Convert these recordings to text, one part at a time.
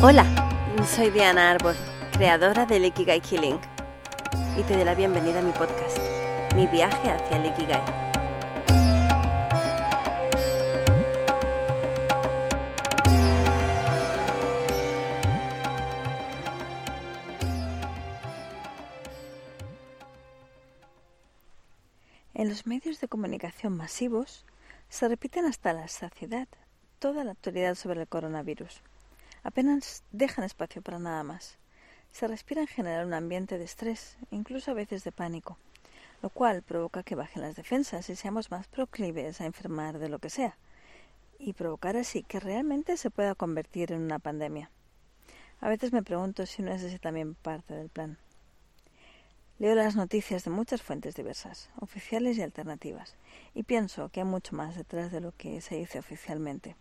Hola, soy Diana Arbor, creadora del Ikigai Killing, y te doy la bienvenida a mi podcast, Mi viaje hacia el Ikigai. En los medios de comunicación masivos se repiten hasta la saciedad toda la actualidad sobre el coronavirus. Apenas dejan espacio para nada más. Se respira en general un ambiente de estrés, incluso a veces de pánico, lo cual provoca que bajen las defensas y seamos más proclives a enfermar de lo que sea, y provocar así que realmente se pueda convertir en una pandemia. A veces me pregunto si no es ese también parte del plan. Leo las noticias de muchas fuentes diversas, oficiales y alternativas, y pienso que hay mucho más detrás de lo que se dice oficialmente.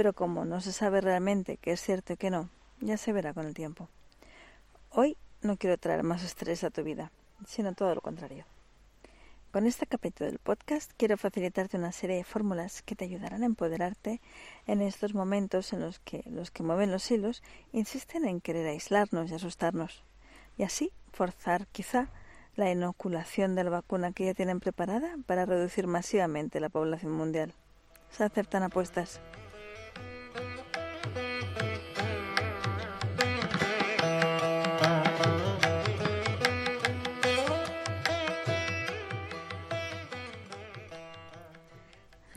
Pero como no se sabe realmente qué es cierto y qué no, ya se verá con el tiempo. Hoy no quiero traer más estrés a tu vida, sino todo lo contrario. Con este capítulo del podcast quiero facilitarte una serie de fórmulas que te ayudarán a empoderarte en estos momentos en los que los que mueven los hilos insisten en querer aislarnos y asustarnos y así forzar quizá la inoculación de la vacuna que ya tienen preparada para reducir masivamente la población mundial. Se aceptan apuestas.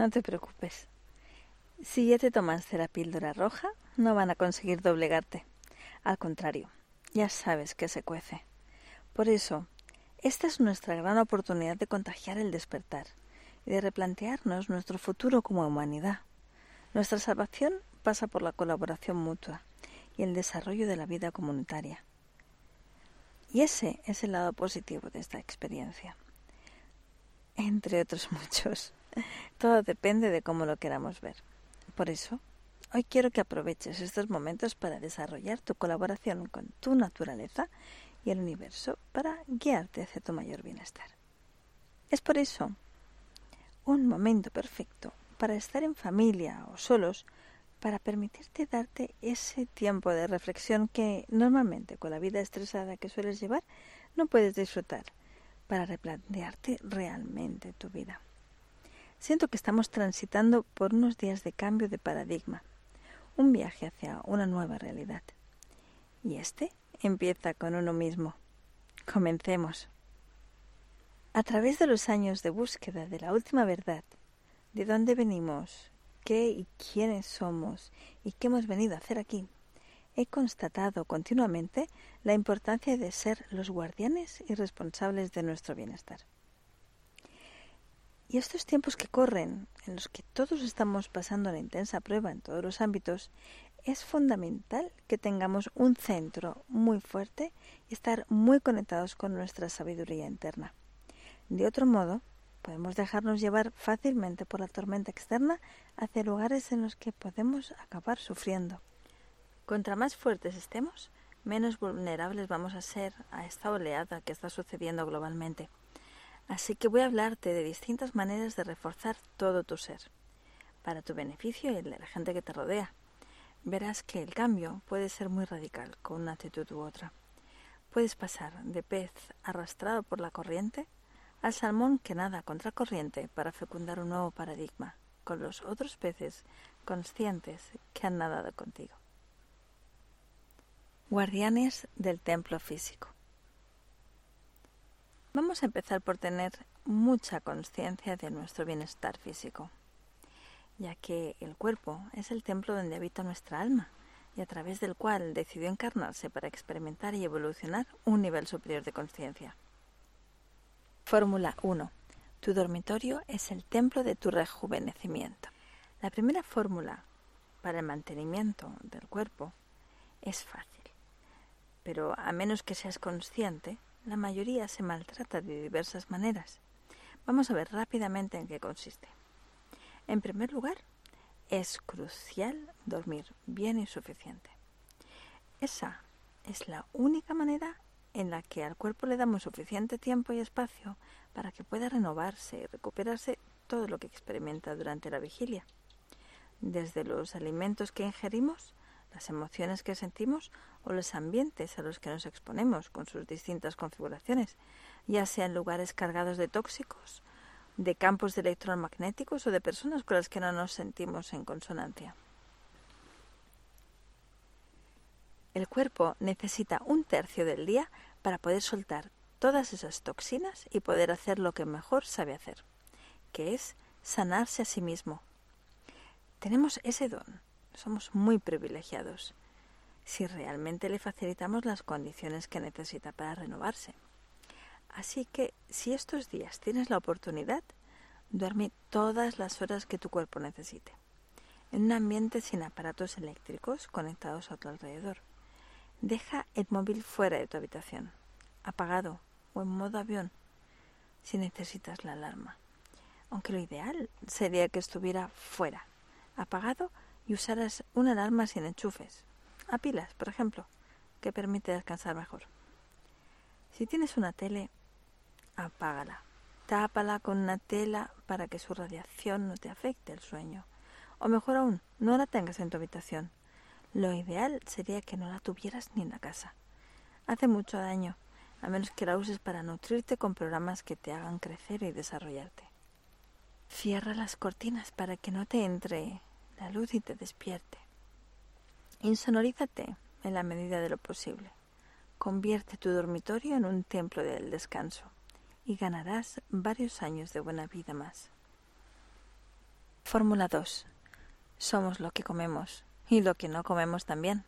No te preocupes. Si ya te tomaste la píldora roja, no van a conseguir doblegarte. Al contrario, ya sabes que se cuece. Por eso, esta es nuestra gran oportunidad de contagiar el despertar y de replantearnos nuestro futuro como humanidad. Nuestra salvación pasa por la colaboración mutua y el desarrollo de la vida comunitaria. Y ese es el lado positivo de esta experiencia. Entre otros muchos. Todo depende de cómo lo queramos ver. Por eso, Hoy quiero que aproveches estos momentos para desarrollar tu colaboración con tu naturaleza y el universo para guiarte hacia tu mayor bienestar. Es por eso un momento perfecto para estar en familia o solos para permitirte darte ese tiempo de reflexión que normalmente con la vida estresada que sueles llevar no puedes disfrutar para replantearte realmente tu vida. Siento que estamos transitando por unos días de cambio de paradigma un viaje hacia una nueva realidad. Y este empieza con uno mismo. Comencemos. A través de los años de búsqueda de la última verdad, de dónde venimos, qué y quiénes somos y qué hemos venido a hacer aquí, he constatado continuamente la importancia de ser los guardianes y responsables de nuestro bienestar. Y estos tiempos que corren, en los que todos estamos pasando la intensa prueba en todos los ámbitos, es fundamental que tengamos un centro muy fuerte y estar muy conectados con nuestra sabiduría interna. De otro modo, podemos dejarnos llevar fácilmente por la tormenta externa hacia lugares en los que podemos acabar sufriendo. Contra más fuertes estemos, menos vulnerables vamos a ser a esta oleada que está sucediendo globalmente. Así que voy a hablarte de distintas maneras de reforzar todo tu ser, para tu beneficio y el de la gente que te rodea. Verás que el cambio puede ser muy radical con una actitud u otra. Puedes pasar de pez arrastrado por la corriente al salmón que nada contra corriente para fecundar un nuevo paradigma, con los otros peces conscientes que han nadado contigo. Guardianes del templo físico. Vamos a empezar por tener mucha conciencia de nuestro bienestar físico, ya que el cuerpo es el templo donde habita nuestra alma y a través del cual decidió encarnarse para experimentar y evolucionar un nivel superior de conciencia. Fórmula 1. Tu dormitorio es el templo de tu rejuvenecimiento. La primera fórmula para el mantenimiento del cuerpo es fácil, pero a menos que seas consciente, la mayoría se maltrata de diversas maneras. Vamos a ver rápidamente en qué consiste. En primer lugar, es crucial dormir bien y suficiente. Esa es la única manera en la que al cuerpo le damos suficiente tiempo y espacio para que pueda renovarse y recuperarse todo lo que experimenta durante la vigilia. Desde los alimentos que ingerimos, las emociones que sentimos o los ambientes a los que nos exponemos con sus distintas configuraciones, ya sean lugares cargados de tóxicos, de campos electromagnéticos o de personas con las que no nos sentimos en consonancia. El cuerpo necesita un tercio del día para poder soltar todas esas toxinas y poder hacer lo que mejor sabe hacer, que es sanarse a sí mismo. Tenemos ese don, somos muy privilegiados si realmente le facilitamos las condiciones que necesita para renovarse. Así que si estos días tienes la oportunidad, duerme todas las horas que tu cuerpo necesite, en un ambiente sin aparatos eléctricos conectados a tu alrededor. Deja el móvil fuera de tu habitación, apagado o en modo avión, si necesitas la alarma. Aunque lo ideal sería que estuviera fuera, apagado y usaras una alarma sin enchufes, a pilas, por ejemplo, que permite descansar mejor. Si tienes una tele, apágala. Tápala con una tela para que su radiación no te afecte el sueño. O mejor aún, no la tengas en tu habitación. Lo ideal sería que no la tuvieras ni en la casa. Hace mucho daño, a menos que la uses para nutrirte con programas que te hagan crecer y desarrollarte. Cierra las cortinas para que no te entre la luz y te despierte. Insonorízate en la medida de lo posible. Convierte tu dormitorio en un templo del descanso y ganarás varios años de buena vida más. Fórmula 2. Somos lo que comemos y lo que no comemos también.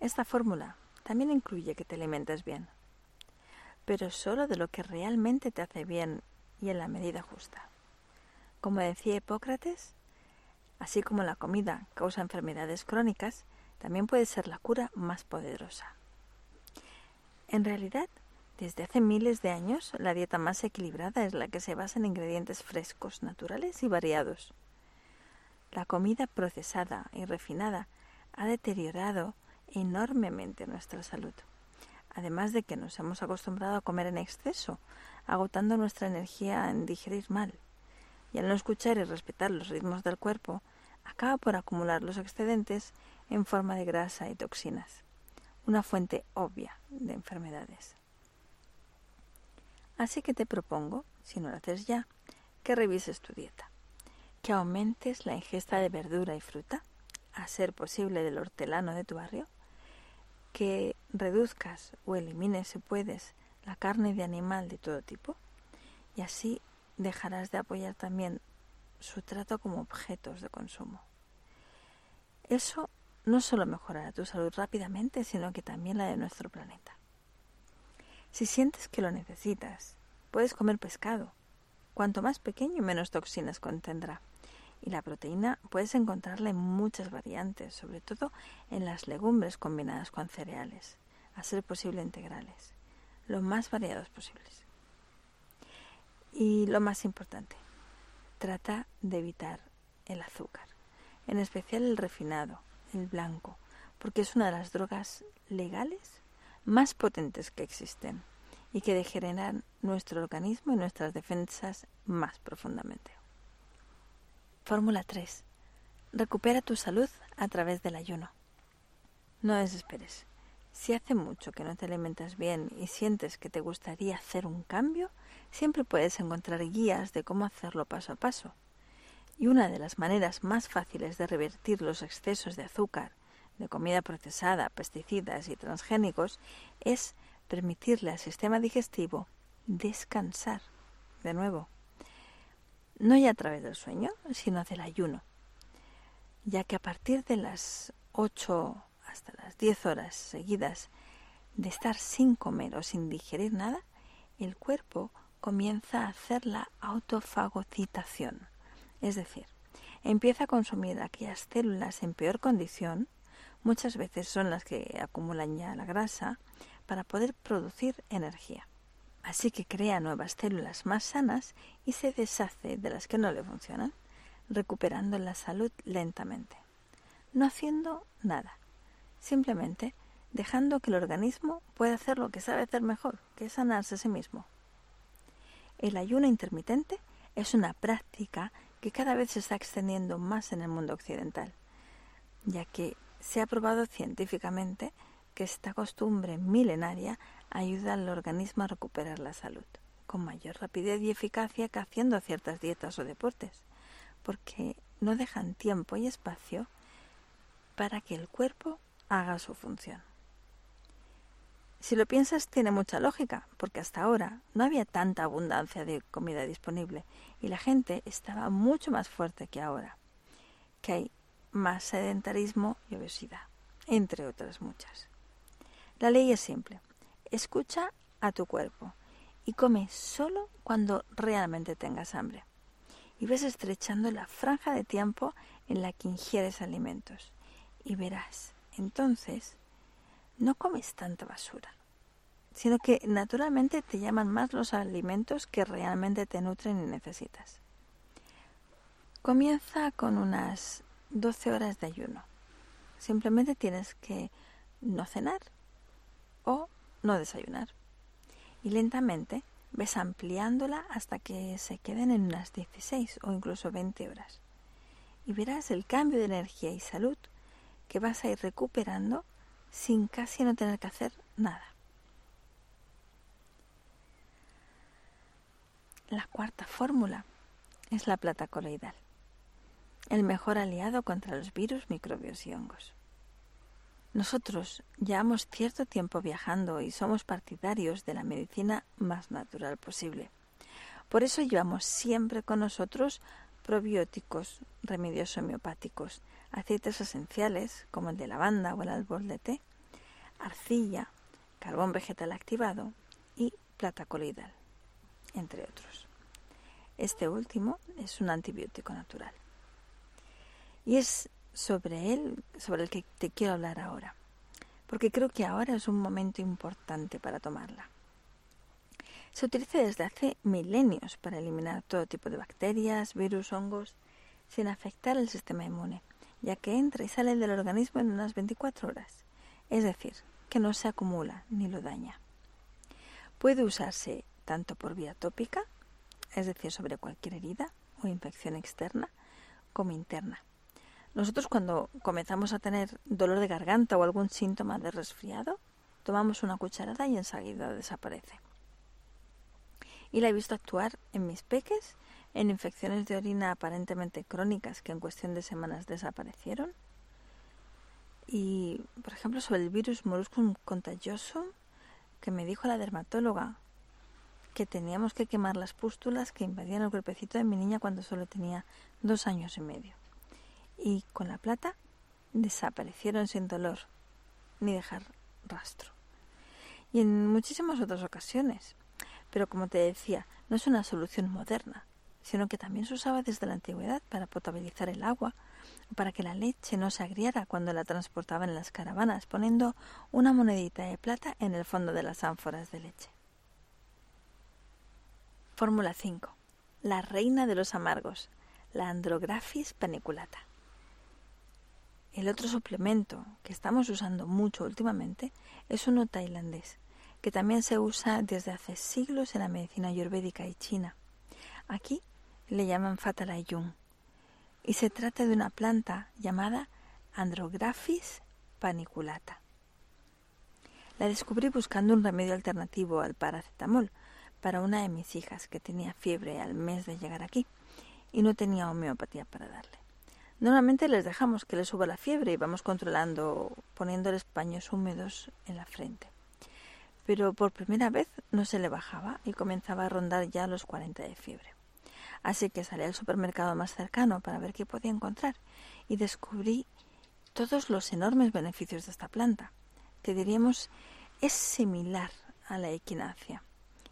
Esta fórmula también incluye que te alimentes bien, pero solo de lo que realmente te hace bien y en la medida justa. Como decía Hipócrates, así como la comida causa enfermedades crónicas, también puede ser la cura más poderosa. En realidad, desde hace miles de años, la dieta más equilibrada es la que se basa en ingredientes frescos, naturales y variados. La comida procesada y refinada ha deteriorado enormemente nuestra salud, además de que nos hemos acostumbrado a comer en exceso, agotando nuestra energía en digerir mal. Y al no escuchar y respetar los ritmos del cuerpo, acaba por acumular los excedentes en forma de grasa y toxinas, una fuente obvia de enfermedades. Así que te propongo, si no lo haces ya, que revises tu dieta que aumentes la ingesta de verdura y fruta, a ser posible del hortelano de tu barrio, que reduzcas o elimines, si puedes, la carne de animal de todo tipo, y así dejarás de apoyar también su trato como objetos de consumo. Eso no solo mejorará tu salud rápidamente, sino que también la de nuestro planeta. Si sientes que lo necesitas, puedes comer pescado. Cuanto más pequeño, menos toxinas contendrá. Y la proteína puedes encontrarla en muchas variantes, sobre todo en las legumbres combinadas con cereales, a ser posible integrales, lo más variados posibles. Y lo más importante, trata de evitar el azúcar, en especial el refinado, el blanco, porque es una de las drogas legales más potentes que existen y que degeneran nuestro organismo y nuestras defensas más profundamente. Fórmula 3. Recupera tu salud a través del ayuno. No desesperes. Si hace mucho que no te alimentas bien y sientes que te gustaría hacer un cambio, siempre puedes encontrar guías de cómo hacerlo paso a paso. Y una de las maneras más fáciles de revertir los excesos de azúcar, de comida procesada, pesticidas y transgénicos es permitirle al sistema digestivo descansar. De nuevo, no ya a través del sueño, sino del ayuno, ya que a partir de las 8 hasta las 10 horas seguidas de estar sin comer o sin digerir nada, el cuerpo comienza a hacer la autofagocitación, es decir, empieza a consumir aquellas células en peor condición, muchas veces son las que acumulan ya la grasa, para poder producir energía. Así que crea nuevas células más sanas y se deshace de las que no le funcionan, recuperando la salud lentamente, no haciendo nada, simplemente dejando que el organismo pueda hacer lo que sabe hacer mejor, que es sanarse a sí mismo. El ayuno intermitente es una práctica que cada vez se está extendiendo más en el mundo occidental, ya que se ha probado científicamente que esta costumbre milenaria ayuda al organismo a recuperar la salud con mayor rapidez y eficacia que haciendo ciertas dietas o deportes, porque no dejan tiempo y espacio para que el cuerpo haga su función. Si lo piensas, tiene mucha lógica, porque hasta ahora no había tanta abundancia de comida disponible y la gente estaba mucho más fuerte que ahora, que hay más sedentarismo y obesidad, entre otras muchas. La ley es simple. Escucha a tu cuerpo y come solo cuando realmente tengas hambre. Y ves estrechando la franja de tiempo en la que ingieres alimentos. Y verás, entonces, no comes tanta basura, sino que naturalmente te llaman más los alimentos que realmente te nutren y necesitas. Comienza con unas 12 horas de ayuno. Simplemente tienes que no cenar o no desayunar y lentamente ves ampliándola hasta que se queden en unas 16 o incluso 20 horas. Y verás el cambio de energía y salud que vas a ir recuperando sin casi no tener que hacer nada. La cuarta fórmula es la plata coloidal, el mejor aliado contra los virus, microbios y hongos. Nosotros llevamos cierto tiempo viajando y somos partidarios de la medicina más natural posible. Por eso llevamos siempre con nosotros probióticos, remedios homeopáticos, aceites esenciales como el de lavanda o el árbol de té, arcilla, carbón vegetal activado y plata coloidal, entre otros. Este último es un antibiótico natural. Y es sobre él, sobre el que te quiero hablar ahora, porque creo que ahora es un momento importante para tomarla. Se utiliza desde hace milenios para eliminar todo tipo de bacterias, virus, hongos, sin afectar el sistema inmune, ya que entra y sale del organismo en unas 24 horas, es decir, que no se acumula ni lo daña. Puede usarse tanto por vía tópica, es decir, sobre cualquier herida o infección externa, como interna, nosotros cuando comenzamos a tener dolor de garganta o algún síntoma de resfriado, tomamos una cucharada y enseguida desaparece. Y la he visto actuar en mis peques, en infecciones de orina aparentemente crónicas que en cuestión de semanas desaparecieron. Y, por ejemplo, sobre el virus molluscum contagioso, que me dijo la dermatóloga que teníamos que quemar las pústulas que invadían el cuerpecito de mi niña cuando solo tenía dos años y medio y con la plata desaparecieron sin dolor ni dejar rastro. Y en muchísimas otras ocasiones. Pero como te decía, no es una solución moderna, sino que también se usaba desde la antigüedad para potabilizar el agua, para que la leche no se agriara cuando la transportaban en las caravanas, poniendo una monedita de plata en el fondo de las ánforas de leche. Fórmula 5. La reina de los amargos, la Andrographis paniculata. El otro suplemento que estamos usando mucho últimamente es uno tailandés, que también se usa desde hace siglos en la medicina ayurvédica y china. Aquí le llaman Fatalayung y se trata de una planta llamada Andrographis paniculata. La descubrí buscando un remedio alternativo al paracetamol para una de mis hijas que tenía fiebre al mes de llegar aquí y no tenía homeopatía para darle. Normalmente les dejamos que les suba la fiebre y vamos controlando poniéndoles paños húmedos en la frente. Pero por primera vez no se le bajaba y comenzaba a rondar ya los 40 de fiebre. Así que salí al supermercado más cercano para ver qué podía encontrar y descubrí todos los enormes beneficios de esta planta, que diríamos es similar a la equinacia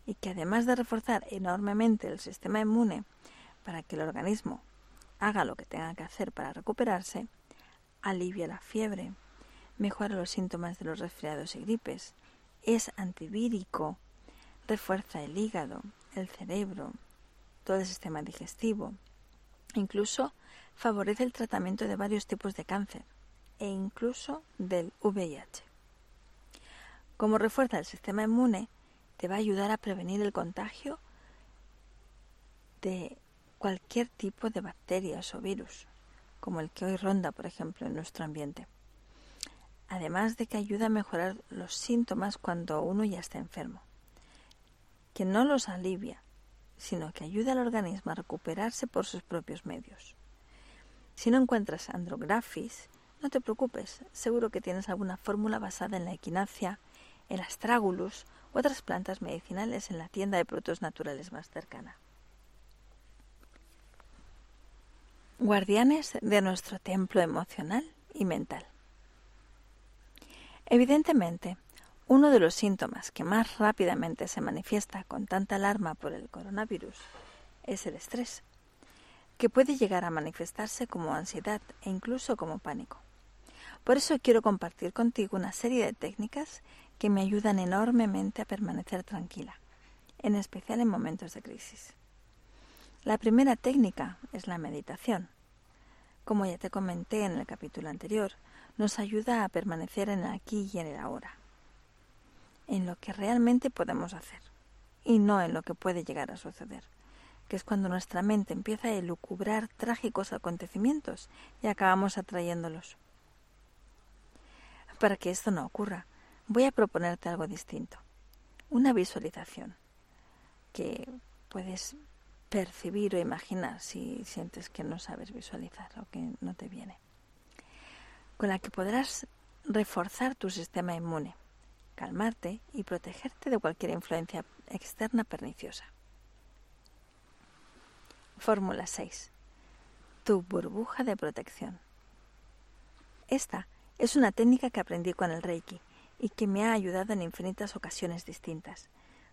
y que además de reforzar enormemente el sistema inmune para que el organismo haga lo que tenga que hacer para recuperarse, alivia la fiebre, mejora los síntomas de los resfriados y gripes, es antivírico, refuerza el hígado, el cerebro, todo el sistema digestivo, incluso favorece el tratamiento de varios tipos de cáncer e incluso del VIH. Como refuerza el sistema inmune, te va a ayudar a prevenir el contagio de cualquier tipo de bacterias o virus, como el que hoy ronda, por ejemplo, en nuestro ambiente. además de que ayuda a mejorar los síntomas cuando uno ya está enfermo, que no los alivia, sino que ayuda al organismo a recuperarse por sus propios medios. Si no encuentras andrografis, no te preocupes, seguro que tienes alguna fórmula basada en la equinacia, el astragulus u otras plantas medicinales en la tienda de productos naturales más cercana. Guardianes de nuestro templo emocional y mental. Evidentemente, uno de los síntomas que más rápidamente se manifiesta con tanta alarma por el coronavirus es el estrés, que puede llegar a manifestarse como ansiedad e incluso como pánico. Por eso quiero compartir contigo una serie de técnicas que me ayudan enormemente a permanecer tranquila, en especial en momentos de crisis. La primera técnica es la meditación. Como ya te comenté en el capítulo anterior, nos ayuda a permanecer en el aquí y en el ahora, en lo que realmente podemos hacer y no en lo que puede llegar a suceder, que es cuando nuestra mente empieza a elucubrar trágicos acontecimientos y acabamos atrayéndolos. Para que esto no ocurra, voy a proponerte algo distinto. Una visualización que puedes percibir o imaginar si sientes que no sabes visualizar o que no te viene. Con la que podrás reforzar tu sistema inmune, calmarte y protegerte de cualquier influencia externa perniciosa. Fórmula 6. Tu burbuja de protección. Esta es una técnica que aprendí con el Reiki y que me ha ayudado en infinitas ocasiones distintas,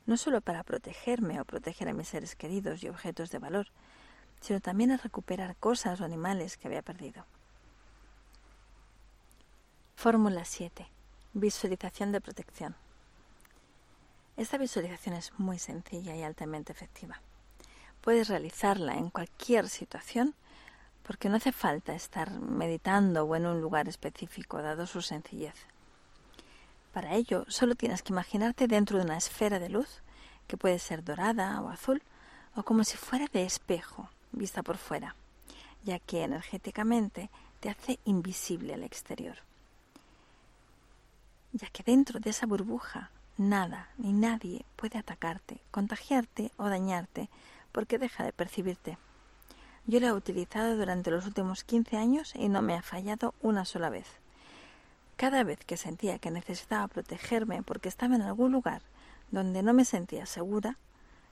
no solo para protegerme o proteger a mis seres queridos y objetos de valor, sino también a recuperar cosas o animales que había perdido. Fórmula 7. Visualización de protección. Esta visualización es muy sencilla y altamente efectiva. Puedes realizarla en cualquier situación porque no hace falta estar meditando o en un lugar específico, dado su sencillez. Para ello, solo tienes que imaginarte dentro de una esfera de luz, que puede ser dorada o azul, o como si fuera de espejo, vista por fuera, ya que energéticamente te hace invisible al exterior. Ya que dentro de esa burbuja nada ni nadie puede atacarte, contagiarte o dañarte, porque deja de percibirte. Yo lo he utilizado durante los últimos 15 años y no me ha fallado una sola vez. Cada vez que sentía que necesitaba protegerme porque estaba en algún lugar donde no me sentía segura,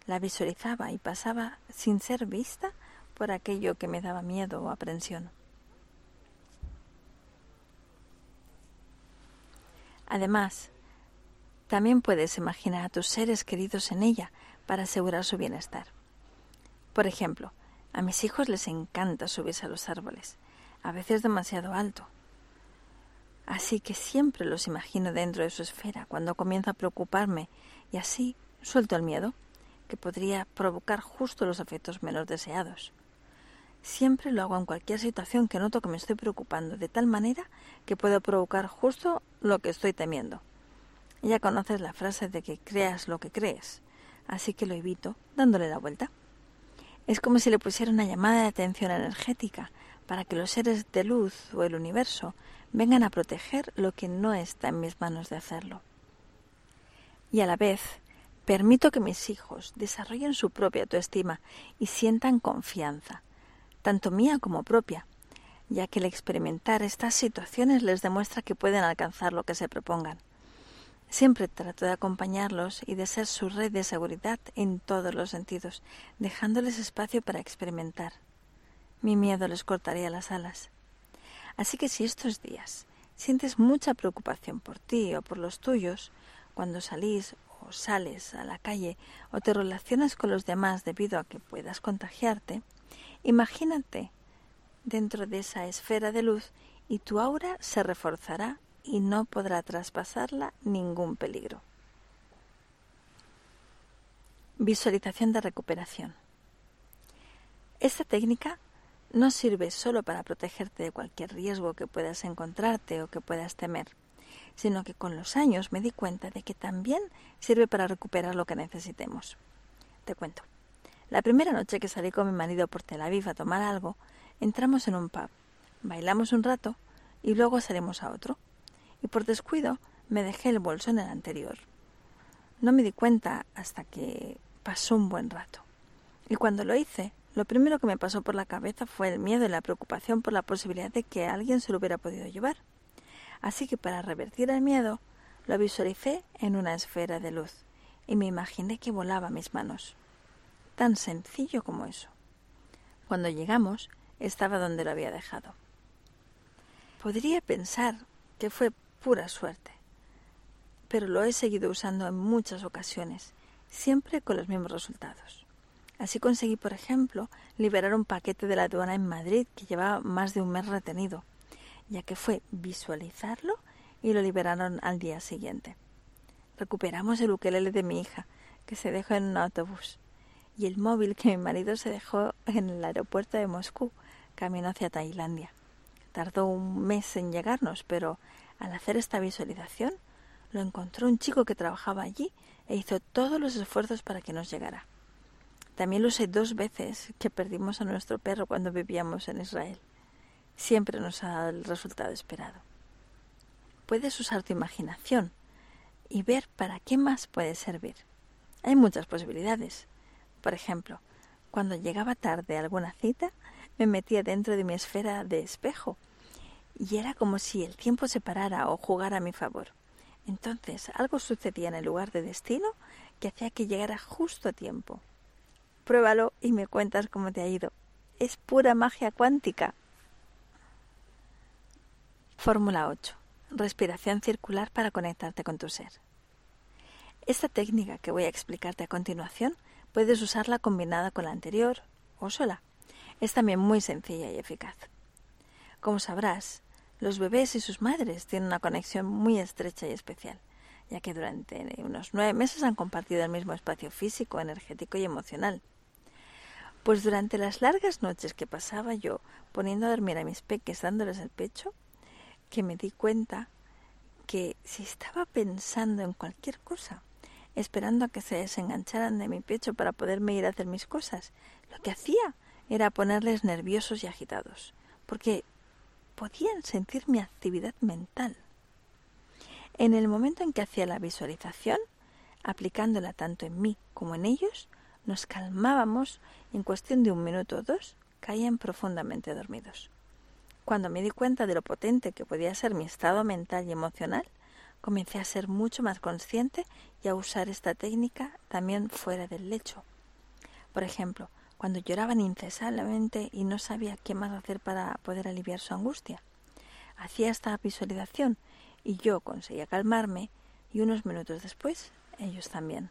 la visualizaba y pasaba sin ser vista por aquello que me daba miedo o aprensión. Además, también puedes imaginar a tus seres queridos en ella para asegurar su bienestar. Por ejemplo, a mis hijos les encanta subirse a los árboles, a veces demasiado alto. Así que siempre los imagino dentro de su esfera cuando comienzo a preocuparme y así suelto el miedo, que podría provocar justo los efectos menos deseados. Siempre lo hago en cualquier situación que noto que me estoy preocupando, de tal manera que puedo provocar justo lo que estoy temiendo. Ya conoces la frase de que creas lo que crees, así que lo evito dándole la vuelta. Es como si le pusiera una llamada de atención energética para que los seres de luz o el universo vengan a proteger lo que no está en mis manos de hacerlo. Y a la vez, permito que mis hijos desarrollen su propia autoestima y sientan confianza, tanto mía como propia, ya que el experimentar estas situaciones les demuestra que pueden alcanzar lo que se propongan. Siempre trato de acompañarlos y de ser su red de seguridad en todos los sentidos, dejándoles espacio para experimentar. Mi miedo les cortaría las alas. Así que si estos días sientes mucha preocupación por ti o por los tuyos, cuando salís o sales a la calle o te relacionas con los demás debido a que puedas contagiarte, imagínate dentro de esa esfera de luz y tu aura se reforzará y no podrá traspasarla ningún peligro. Visualización de recuperación. Esta técnica no sirve solo para protegerte de cualquier riesgo que puedas encontrarte o que puedas temer, sino que con los años me di cuenta de que también sirve para recuperar lo que necesitemos. Te cuento. La primera noche que salí con mi marido por Tel Aviv a tomar algo, entramos en un pub, bailamos un rato y luego salimos a otro y por descuido me dejé el bolso en el anterior. No me di cuenta hasta que pasó un buen rato. Y cuando lo hice, lo primero que me pasó por la cabeza fue el miedo y la preocupación por la posibilidad de que alguien se lo hubiera podido llevar. Así que para revertir el miedo, lo visualicé en una esfera de luz y me imaginé que volaba a mis manos. Tan sencillo como eso. Cuando llegamos, estaba donde lo había dejado. Podría pensar que fue pura suerte, pero lo he seguido usando en muchas ocasiones, siempre con los mismos resultados. Así conseguí, por ejemplo, liberar un paquete de la aduana en Madrid que llevaba más de un mes retenido, ya que fue visualizarlo y lo liberaron al día siguiente. Recuperamos el ukelele de mi hija, que se dejó en un autobús, y el móvil que mi marido se dejó en el aeropuerto de Moscú, camino hacia Tailandia. Tardó un mes en llegarnos, pero al hacer esta visualización lo encontró un chico que trabajaba allí e hizo todos los esfuerzos para que nos llegara. También lo sé dos veces que perdimos a nuestro perro cuando vivíamos en Israel. Siempre nos ha dado el resultado esperado. Puedes usar tu imaginación y ver para qué más puede servir. Hay muchas posibilidades. Por ejemplo, cuando llegaba tarde a alguna cita, me metía dentro de mi esfera de espejo y era como si el tiempo se parara o jugara a mi favor. Entonces algo sucedía en el lugar de destino que hacía que llegara justo a tiempo. Pruébalo y me cuentas cómo te ha ido. Es pura magia cuántica. Fórmula 8. Respiración circular para conectarte con tu ser. Esta técnica que voy a explicarte a continuación puedes usarla combinada con la anterior o sola. Es también muy sencilla y eficaz. Como sabrás, los bebés y sus madres tienen una conexión muy estrecha y especial, ya que durante unos nueve meses han compartido el mismo espacio físico, energético y emocional. Pues durante las largas noches que pasaba yo poniendo a dormir a mis peques dándoles el pecho, que me di cuenta que si estaba pensando en cualquier cosa, esperando a que se desengancharan de mi pecho para poderme ir a hacer mis cosas, lo que hacía era ponerles nerviosos y agitados, porque podían sentir mi actividad mental. En el momento en que hacía la visualización, aplicándola tanto en mí como en ellos, nos calmábamos y en cuestión de un minuto o dos caían profundamente dormidos. Cuando me di cuenta de lo potente que podía ser mi estado mental y emocional, comencé a ser mucho más consciente y a usar esta técnica también fuera del lecho. Por ejemplo, cuando lloraban incesantemente y no sabía qué más hacer para poder aliviar su angustia. Hacía esta visualización y yo conseguía calmarme y unos minutos después ellos también.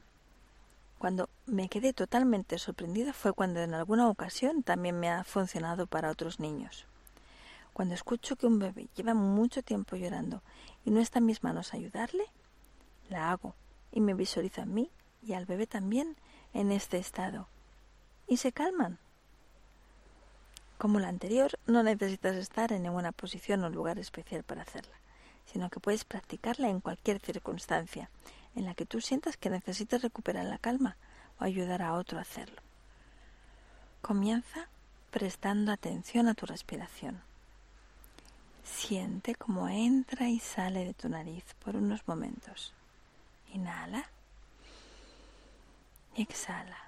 Cuando me quedé totalmente sorprendida fue cuando en alguna ocasión también me ha funcionado para otros niños. Cuando escucho que un bebé lleva mucho tiempo llorando y no está en mis manos ayudarle, la hago y me visualizo a mí y al bebé también en este estado y se calman. Como la anterior, no necesitas estar en ninguna posición o lugar especial para hacerla, sino que puedes practicarla en cualquier circunstancia en la que tú sientas que necesitas recuperar la calma o ayudar a otro a hacerlo. Comienza prestando atención a tu respiración. Siente cómo entra y sale de tu nariz por unos momentos. Inhala y exhala.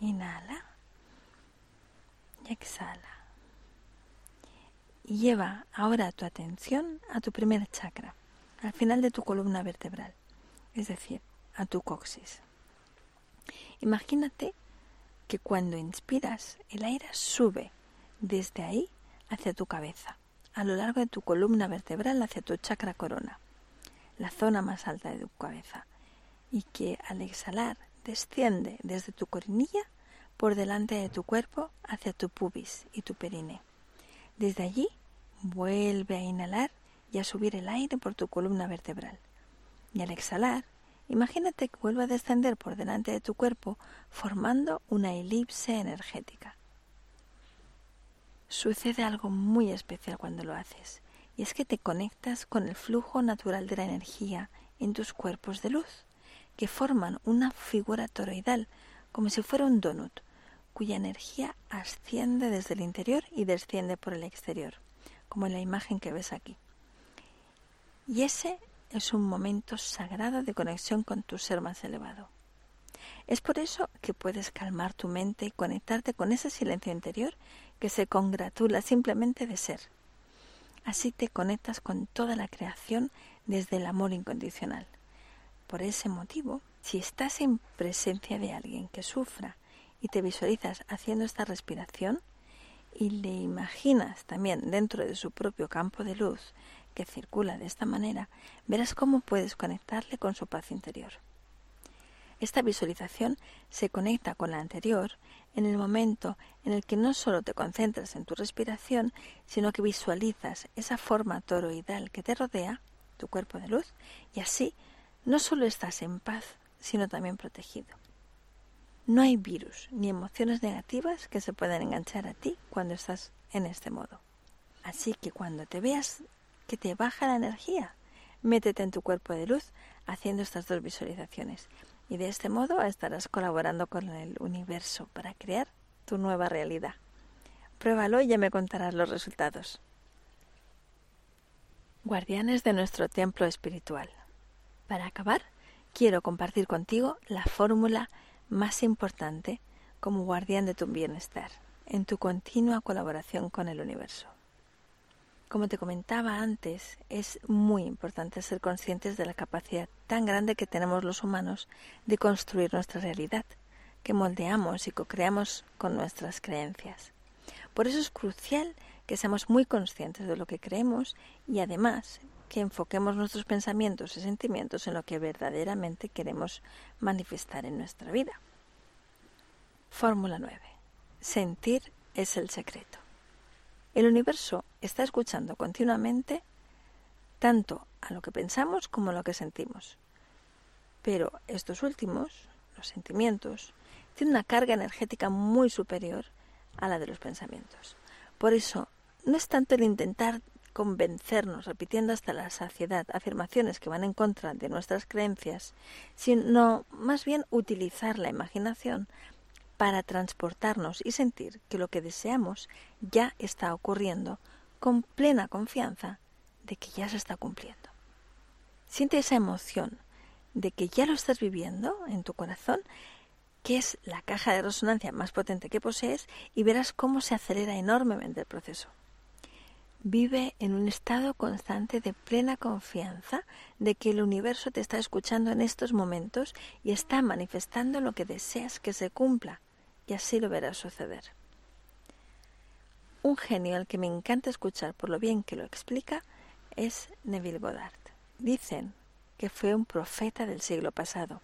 Inhala y exhala. Y lleva ahora tu atención a tu primer chakra, al final de tu columna vertebral, es decir, a tu coxis. Imagínate que cuando inspiras el aire sube desde ahí hacia tu cabeza, a lo largo de tu columna vertebral hacia tu chakra corona, la zona más alta de tu cabeza, y que al exhalar desciende desde tu coronilla por delante de tu cuerpo hacia tu pubis y tu perine. Desde allí vuelve a inhalar y a subir el aire por tu columna vertebral. Y al exhalar, imagínate que vuelve a descender por delante de tu cuerpo formando una elipse energética. Sucede algo muy especial cuando lo haces, y es que te conectas con el flujo natural de la energía en tus cuerpos de luz que forman una figura toroidal, como si fuera un donut, cuya energía asciende desde el interior y desciende por el exterior, como en la imagen que ves aquí. Y ese es un momento sagrado de conexión con tu ser más elevado. Es por eso que puedes calmar tu mente y conectarte con ese silencio interior que se congratula simplemente de ser. Así te conectas con toda la creación desde el amor incondicional. Por ese motivo, si estás en presencia de alguien que sufra y te visualizas haciendo esta respiración y le imaginas también dentro de su propio campo de luz que circula de esta manera, verás cómo puedes conectarle con su paz interior. Esta visualización se conecta con la anterior en el momento en el que no solo te concentras en tu respiración, sino que visualizas esa forma toroidal que te rodea, tu cuerpo de luz, y así no solo estás en paz, sino también protegido. No hay virus ni emociones negativas que se puedan enganchar a ti cuando estás en este modo. Así que cuando te veas que te baja la energía, métete en tu cuerpo de luz haciendo estas dos visualizaciones y de este modo estarás colaborando con el universo para crear tu nueva realidad. Pruébalo y ya me contarás los resultados. Guardianes de nuestro templo espiritual. Para acabar, quiero compartir contigo la fórmula más importante como guardián de tu bienestar en tu continua colaboración con el universo. Como te comentaba antes, es muy importante ser conscientes de la capacidad tan grande que tenemos los humanos de construir nuestra realidad, que moldeamos y co-creamos con nuestras creencias. Por eso es crucial que seamos muy conscientes de lo que creemos y además que enfoquemos nuestros pensamientos y sentimientos en lo que verdaderamente queremos manifestar en nuestra vida. Fórmula 9. Sentir es el secreto. El universo está escuchando continuamente tanto a lo que pensamos como a lo que sentimos. Pero estos últimos, los sentimientos, tienen una carga energética muy superior a la de los pensamientos. Por eso, no es tanto el intentar convencernos repitiendo hasta la saciedad afirmaciones que van en contra de nuestras creencias, sino más bien utilizar la imaginación para transportarnos y sentir que lo que deseamos ya está ocurriendo con plena confianza de que ya se está cumpliendo. Siente esa emoción de que ya lo estás viviendo en tu corazón, que es la caja de resonancia más potente que posees, y verás cómo se acelera enormemente el proceso. Vive en un estado constante de plena confianza de que el universo te está escuchando en estos momentos y está manifestando lo que deseas que se cumpla y así lo verás suceder. Un genio al que me encanta escuchar por lo bien que lo explica es Neville Goddard. Dicen que fue un profeta del siglo pasado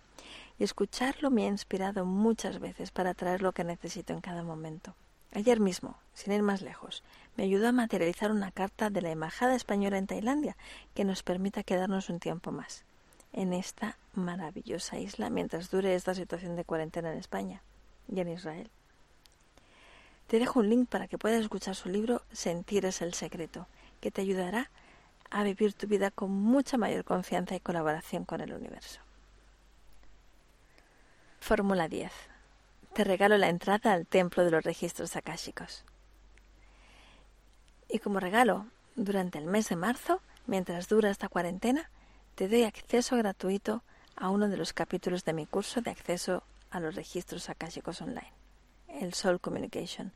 y escucharlo me ha inspirado muchas veces para traer lo que necesito en cada momento. Ayer mismo, sin ir más lejos, me ayudó a materializar una carta de la Embajada Española en Tailandia que nos permita quedarnos un tiempo más en esta maravillosa isla mientras dure esta situación de cuarentena en España y en Israel. Te dejo un link para que puedas escuchar su libro Sentir es el secreto, que te ayudará a vivir tu vida con mucha mayor confianza y colaboración con el universo. Fórmula 10. Te regalo la entrada al templo de los registros akáshicos. Y como regalo, durante el mes de marzo, mientras dura esta cuarentena, te doy acceso gratuito a uno de los capítulos de mi curso de acceso a los registros akáshicos online, el Soul Communication,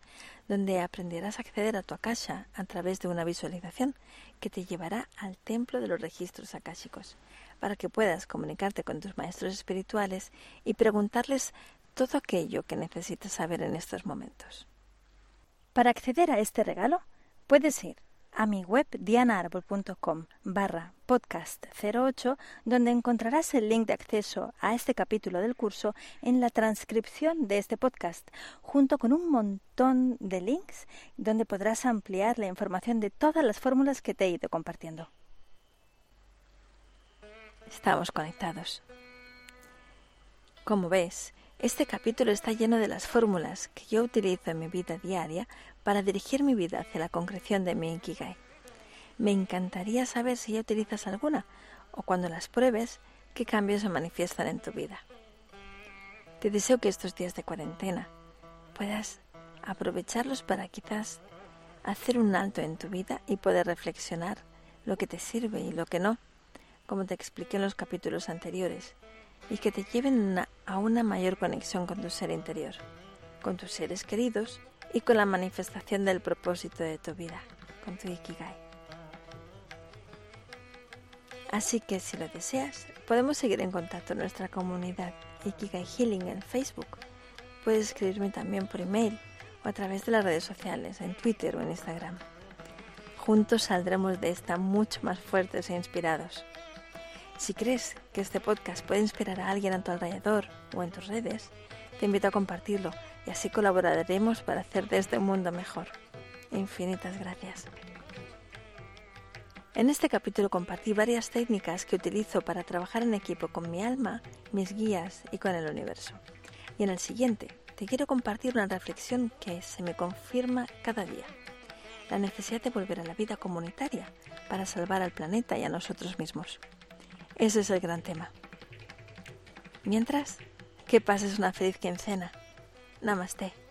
donde aprenderás a acceder a tu akasha a través de una visualización que te llevará al templo de los registros akáshicos, para que puedas comunicarte con tus maestros espirituales y preguntarles todo aquello que necesitas saber en estos momentos. Para acceder a este regalo, puedes ir a mi web dianaarbol.com barra podcast 08 donde encontrarás el link de acceso a este capítulo del curso en la transcripción de este podcast junto con un montón de links donde podrás ampliar la información de todas las fórmulas que te he ido compartiendo. Estamos conectados. Como ves, este capítulo está lleno de las fórmulas que yo utilizo en mi vida diaria para dirigir mi vida hacia la concreción de mi Ikigai. Me encantaría saber si ya utilizas alguna o cuando las pruebes, qué cambios se manifiestan en tu vida. Te deseo que estos días de cuarentena puedas aprovecharlos para quizás hacer un alto en tu vida y poder reflexionar lo que te sirve y lo que no como te expliqué en los capítulos anteriores, y que te lleven a una mayor conexión con tu ser interior, con tus seres queridos y con la manifestación del propósito de tu vida, con tu Ikigai. Así que si lo deseas, podemos seguir en contacto en nuestra comunidad Ikigai Healing en Facebook. Puedes escribirme también por email o a través de las redes sociales, en Twitter o en Instagram. Juntos saldremos de esta mucho más fuertes e inspirados. Si crees que este podcast puede inspirar a alguien a tu alrededor o en tus redes, te invito a compartirlo y así colaboraremos para hacer de este mundo mejor. Infinitas gracias. En este capítulo compartí varias técnicas que utilizo para trabajar en equipo con mi alma, mis guías y con el universo. Y en el siguiente te quiero compartir una reflexión que se me confirma cada día. La necesidad de volver a la vida comunitaria para salvar al planeta y a nosotros mismos. Ese es el gran tema. Mientras, que pases una feliz quincena. Namaste.